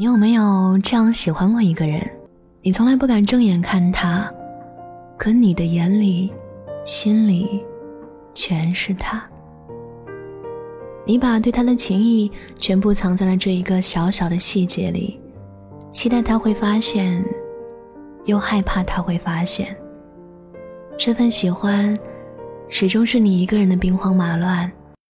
你有没有这样喜欢过一个人？你从来不敢正眼看他可你的眼里心里全是他。你把对他的情意全部藏在了这一个小小的细节里期待他会发现又害怕他会发现。这份喜欢始终是你一个人的兵荒马乱